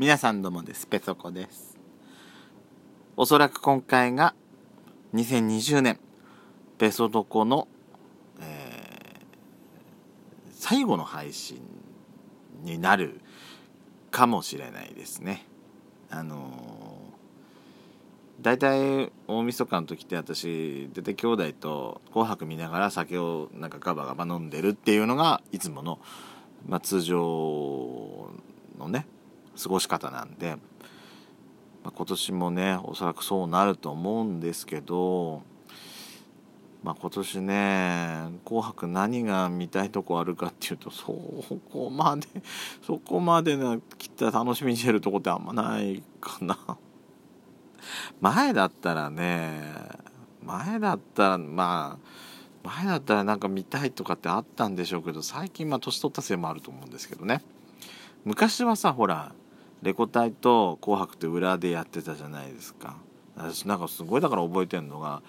皆さんどうもです。ペソコです。おそらく今回が2020年。ペソドコの、えー、最後の配信になるかもしれないですね。あのー、大体大晦日の時って私出て兄弟と「紅白」見ながら酒をなんかガバガバ飲んでるっていうのがいつもの、まあ、通常のね過ごし方なんで、まあ、今年もねおそらくそうなると思うんですけど、まあ、今年ね「紅白」何が見たいとこあるかっていうとそこまでそこまでなきっと楽しみにしてるとこってあんまないかな。前だったらね前だったらまあ前だったらなんか見たいとかってあったんでしょうけど最近まあ年取ったせいもあると思うんですけどね昔はさほらレコ大と「紅白」って裏でやってたじゃないですか。私なんかすごいだから覚えてるのが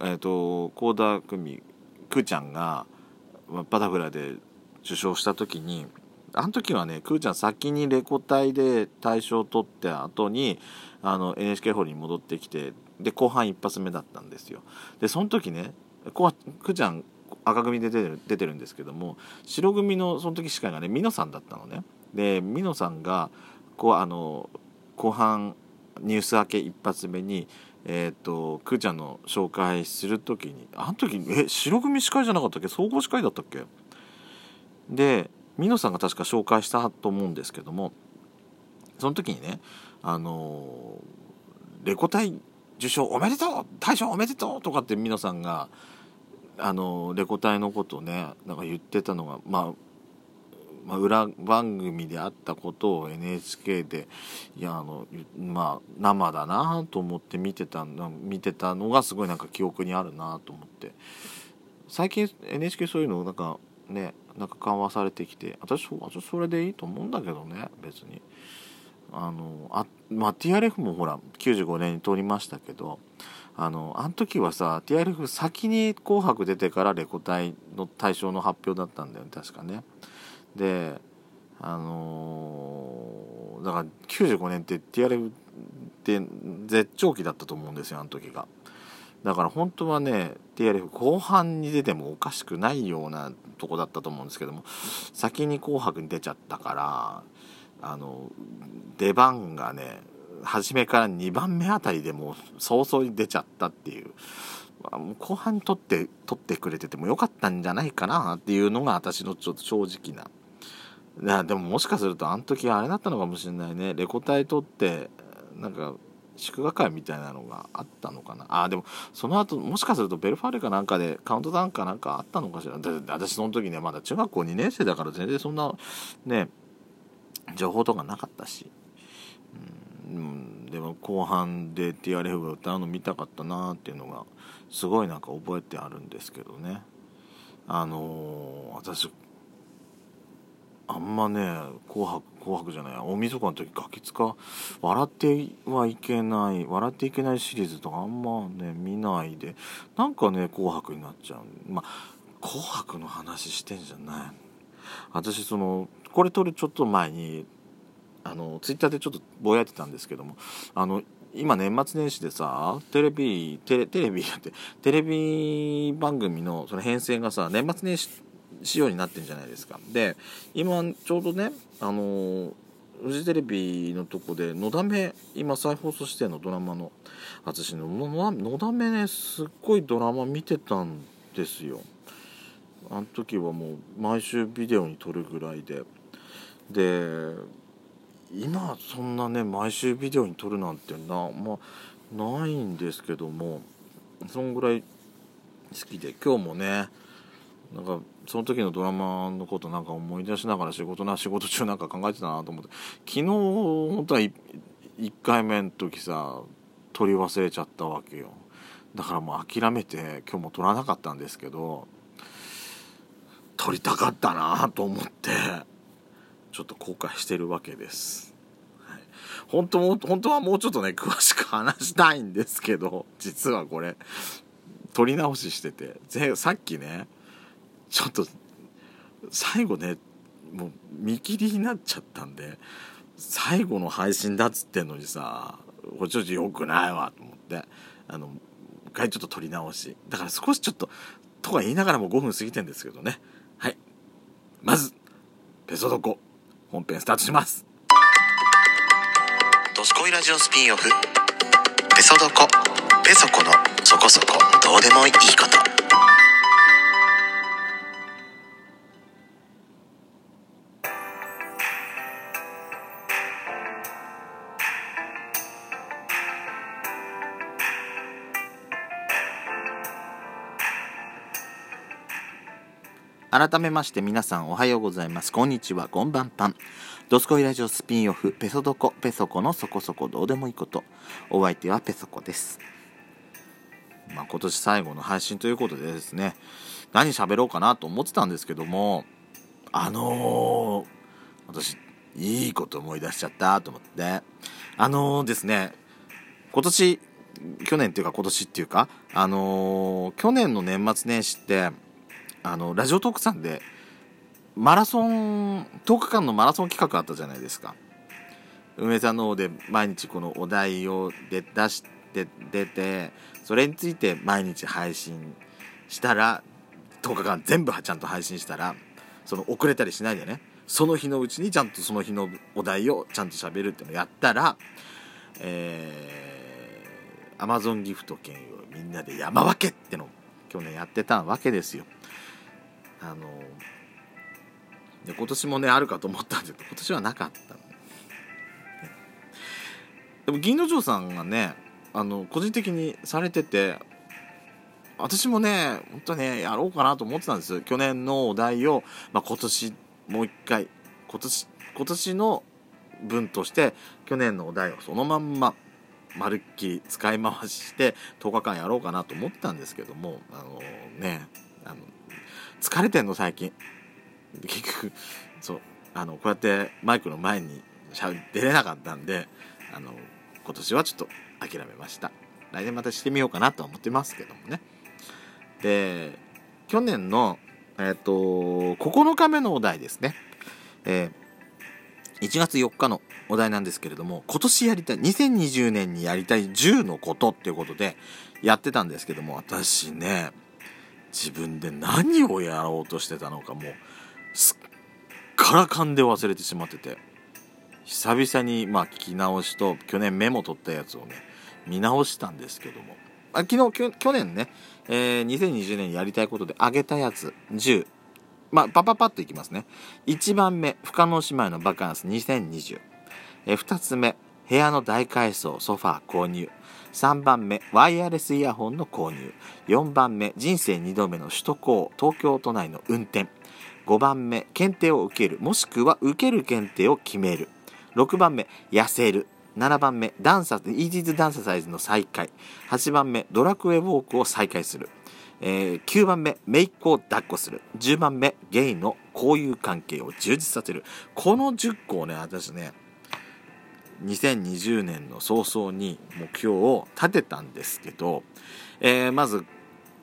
えっ、ー、と倖田來未くーちゃんがバタフライで受賞した時にあの時はねくーちゃん先にレコ大で大賞を取った後にあの NHK ホールに戻ってきてで後半一発目だったんですよ。でその時ねくーちゃん赤組で出てる出てるんですけども白組のその時司会がね美濃さんだったのね。で美濃さんがこうあの後半ニュース明け一発目にえーと、くーちゃんの紹介する時にあの時え白組司会じゃなかったっけ？総合司会だったっけ？で美濃さんが確か紹介したと思うんですけどもその時にねあのレコ大受賞おめでとう大賞おめでとうとかって美濃さんがあのレコ大のことをねなんか言ってたのがまあまあ、裏番組であったことを NHK でいやあのまあ生だなと思って見てた見てたのがすごいなんか記憶にあるなと思って最近 NHK そういうのなんかねなんか緩和されてきて私私それでいいと思うんだけどね別にあのあまあ TRF もほら95年に通りましたけどあのあの時はさ TRF 先に「紅白」出てからレコ大の大賞の発表だったんだよね確かね。であのー、だから95年って TRF って絶頂期だったと思うんですよあの時が。だから本当はね TRF 後半に出てもおかしくないようなとこだったと思うんですけども先に「紅白」に出ちゃったからあの出番がね初めから2番目あたりでもう早々に出ちゃったっていう。後半に取って取ってくれててもよかったんじゃないかなっていうのが私のちょっと正直ないやでももしかするとあの時あれだったのかもしれないね。レコ大取ってなんか祝賀会みたいなのがあったのかな。あでもその後もしかするとベルファーレかなんかでカウントダウンかなんかあったのかしら。私その時ねまだ中学校2年生だから全然そんなね情報とかなかったし、うん、でも後半で TRF が歌うの見たかったなっていうのがすごいなんか覚えてあるんですけどね。あのー、私あんまね「紅白」紅白じゃない大晦日の時ガキ使笑ってはいけない笑っていけないシリーズとかあんまね見ないで。なんかね「紅白」になっちゃう。まあ「紅白」の話してんじゃない。私そのこれ撮るちょっと前にあのツイッターでちょっとぼやいてたんですけどもあの今年末年始でさテレビテレテレビやってテレビ番組のその編成がさ年末年始仕様になってんじゃないですか。で今ちょうどねあのフジテレビのとこで「のだめ」今再放送してんのドラマの。私ののだめねすっごいドラマ見てたんですよ。あの時はもう毎週ビデオに撮るぐらいで。で今そんなね毎週ビデオに撮るなんてなまあないんですけどもそんぐらい好きで。今日もねなんかその時のドラマのことなんか思い出しながら仕事な仕事中なんか考えてたなと思って。昨日本当は 1, 回目の時さ取り忘れちゃったわけよ。だからもう諦めて今日も取らなかったんですけど撮りたかったなと思ってちょっと後悔してるわけです。はい、本当も本当はもうちょっとね詳しく話したいんですけど実はこれ撮り直ししてて。さっきねちょっと最後ねもう見切りになっちゃったんで最後の配信だっつってんのにさこれちょっと良くないわと思ってあの一回ちょっと撮り直し。だから少しちょっととは言いながらも5分過ぎてんですけどね。はい。まずペソドコ本編スタートします。ドスコイラジオスピンオフ。ペソドコ。ペソコのそこそこ。どうでもいいこと。改めまして皆さんおはようございます。こんにちは、こんばんぱん。ドスコイラジオスピンオフ、ペソドコ、ペソコのそこそこ。どうでもいいこと。お相手はペソコです。まあ、今年最後の配信ということでですね、何喋ろうかなと思ってたんですけども、あのー、私、いいこと思い出しちゃったと思って、あのー、ですね、今年、去年っていうか今年っていうか、あのー、去年の年末年始って、あのラジオトークさんでマラソン10日間のマラソン企画あったじゃないですか梅さんの方で毎日このお題をで出して出てそれについて毎日配信したら10日間全部ちゃんと配信したらその遅れたりしないでねその日のうちにちゃんとその日のお題をちゃんと喋るっていうのをやったらえー、Amazon ギフト券をみんなで山分けってのを去年やってたわけですよ。あので今年もねあるかと思ったんですけど今年はなかったでも銀之丞さんがねあの個人的にされてて私もね本当ねやろうかなと思ってたんです去年のお題を、まあ、今年もう一回今年今年の分として去年のお題をそのまんままるっきり使い回して10日間やろうかなと思ったんですけどもあのね。疲れてんの最近。結局そうあのこうやってマイクの前に出れなかったんであの今年はちょっと諦めました。来年またしてみようかなとは思ってますけどもね。で去年のえっ、ー、と9日目のお題ですね、えー、1月4日のお題なんですけれども今年やりたい2020年にやりたい10のことっていうことでやってたんですけども私ね自分で何をやろうとしてたのかもうすっからかんで忘れてしまってて。久々にまあ聞き直しと去年メモ取ったやつをね見直したんですけども。あ昨日去年ね、えー、2020年やりたいことであげたやつ。10まあパパパッといきますね。1番目不可能姉妹のバカンス2020、えー、2つ目部屋の大改装ソファー購入。3番目ワイヤレスイヤホンの購入。4番目人生2度目の首都高東京都内の運転。5番目検定を受けるもしくは受ける検定を決める。6番目痩せる。7番目ダンサイージーズダンササイズの再開。8番目ドラクエウォークを再開する、えー、9番目メイクを抱っこする。10番目ゲイの交友関係を充実させる。この10個をね私ね2020年の早々に目標を立てたんですけど、えー、まず、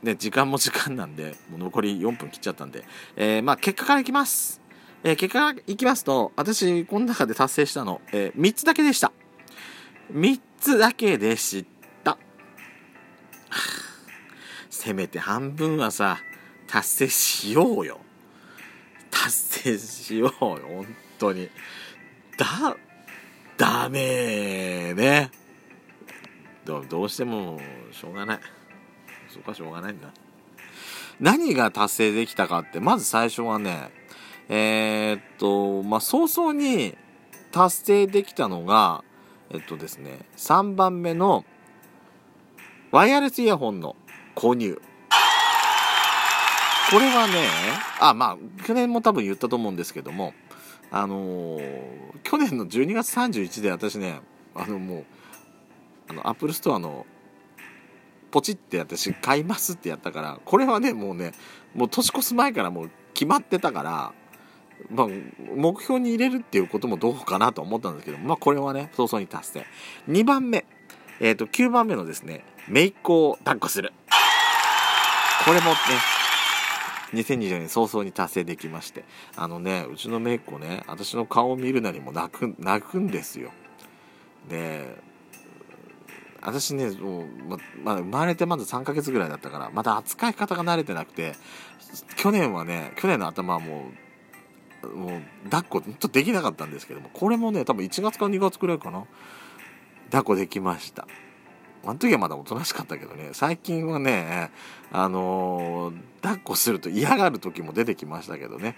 ね、時間も時間なんで、もう残り4分切っちゃったんで、えー、まあ結果からいきます。えー、結果からいきますと、私、この中で達成したの、え3つだけでした。3つだけでした。せめて半分はさ、達成しようよ。達成しようよ、本当に。だ、ダメね。どどうしてもしょうがない。そこはしょうがないんだ。何が達成できたかってまず最初はねえー、っとまあ早々に達成できたのがえっとですね3番目のワイヤレスイヤホンの購入。これはねあまあ去年も多分言ったと思うんですけどもあのー、去年の12月31で私ねあのもうあのアップルストアのポチって私買いますってやったからこれはねもうねもう年越す前からもう決まってたから、まあ、目標に入れるっていうこともどうかなと思ったんですけどまあこれはね早々に達成。2番目えっ、ー、と9番目のですね姪っ子を抱っこする。これもね2020年早々に達成できまして。あのねうちの姪っ子ね私の顔を見るなりも泣く泣くんですよ。で私ねもうままだ生まれてまず3ヶ月ぐらいだったからまだ扱い方が慣れてなくて去年はね去年の頭はもうもう抱っこちょっとできなかったんですけどもこれもね多分1月か2月くらいかな抱っこできました。あの時はまだおとなしかったけどね最近はねあのー、抱っこすると嫌がる時も出てきましたけどね。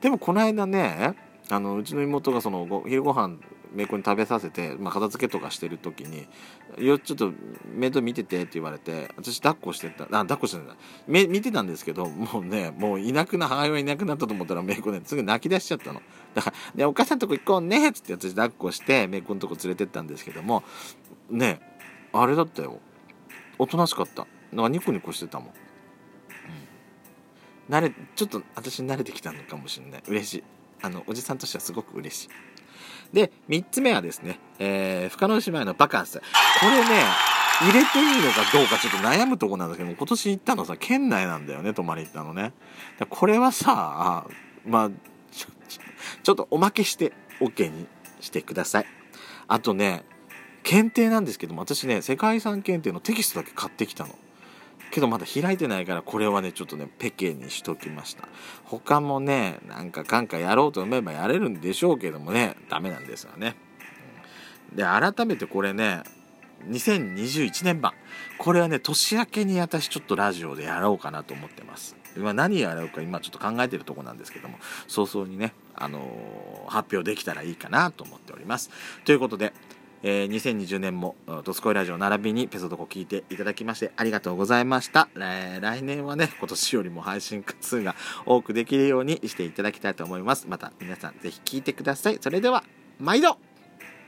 でもこの間ねあのうちの妹がそのご昼ご飯姪っ子に食べさせて、まあ、片付けとかしてる時に「よちょっと面倒見てて」って言われて私抱っこしてたあ抱っこしてため見てたんですけどもうねもういなくな母親いなくなったと思ったら姪っ子ねすぐ泣き出しちゃったの。だから「でお母さんとこ行こうね」っつって私抱っこして姪っ子のとこ連れてったんですけどもねあれだったよ。おとなしかった。なんかニコニコしてたもん、うん、慣れちょっと私慣れてきたのかもしれない。嬉しい。あのおじさんとしてはすごく嬉しい。で3つ目はですね、えー、深野姉妹のバカンス。これね入れていいのかどうかちょっと悩むとこなんだけど今年行ったのさ県内なんだよね泊まり行ったのね。これはさまあちょちょっとおまけして OK にしてください。あとね検定なんですけども私ね世界遺産検定のテキストだけ買ってきたの。けどまだ開いてないからこれはねちょっとねペケにしときました。他もねなんかかんかやろうと思えばやれるんでしょうけどもねダメなんですよね。で改めてこれね2021年版これはね年明けに私ちょっとラジオでやろうかなと思ってます。今何やろうか今ちょっと考えてるとこなんですけども早々にね、あのー、発表できたらいいかなと思っております。ということでえー、2020年も「ドスコイラジオ」並びにペソドコ聞いていただきましてありがとうございました、えー、来年はね今年よりも配信数が多くできるようにしていただきたいと思います。また皆さんぜひ聞いてください。それでは毎度。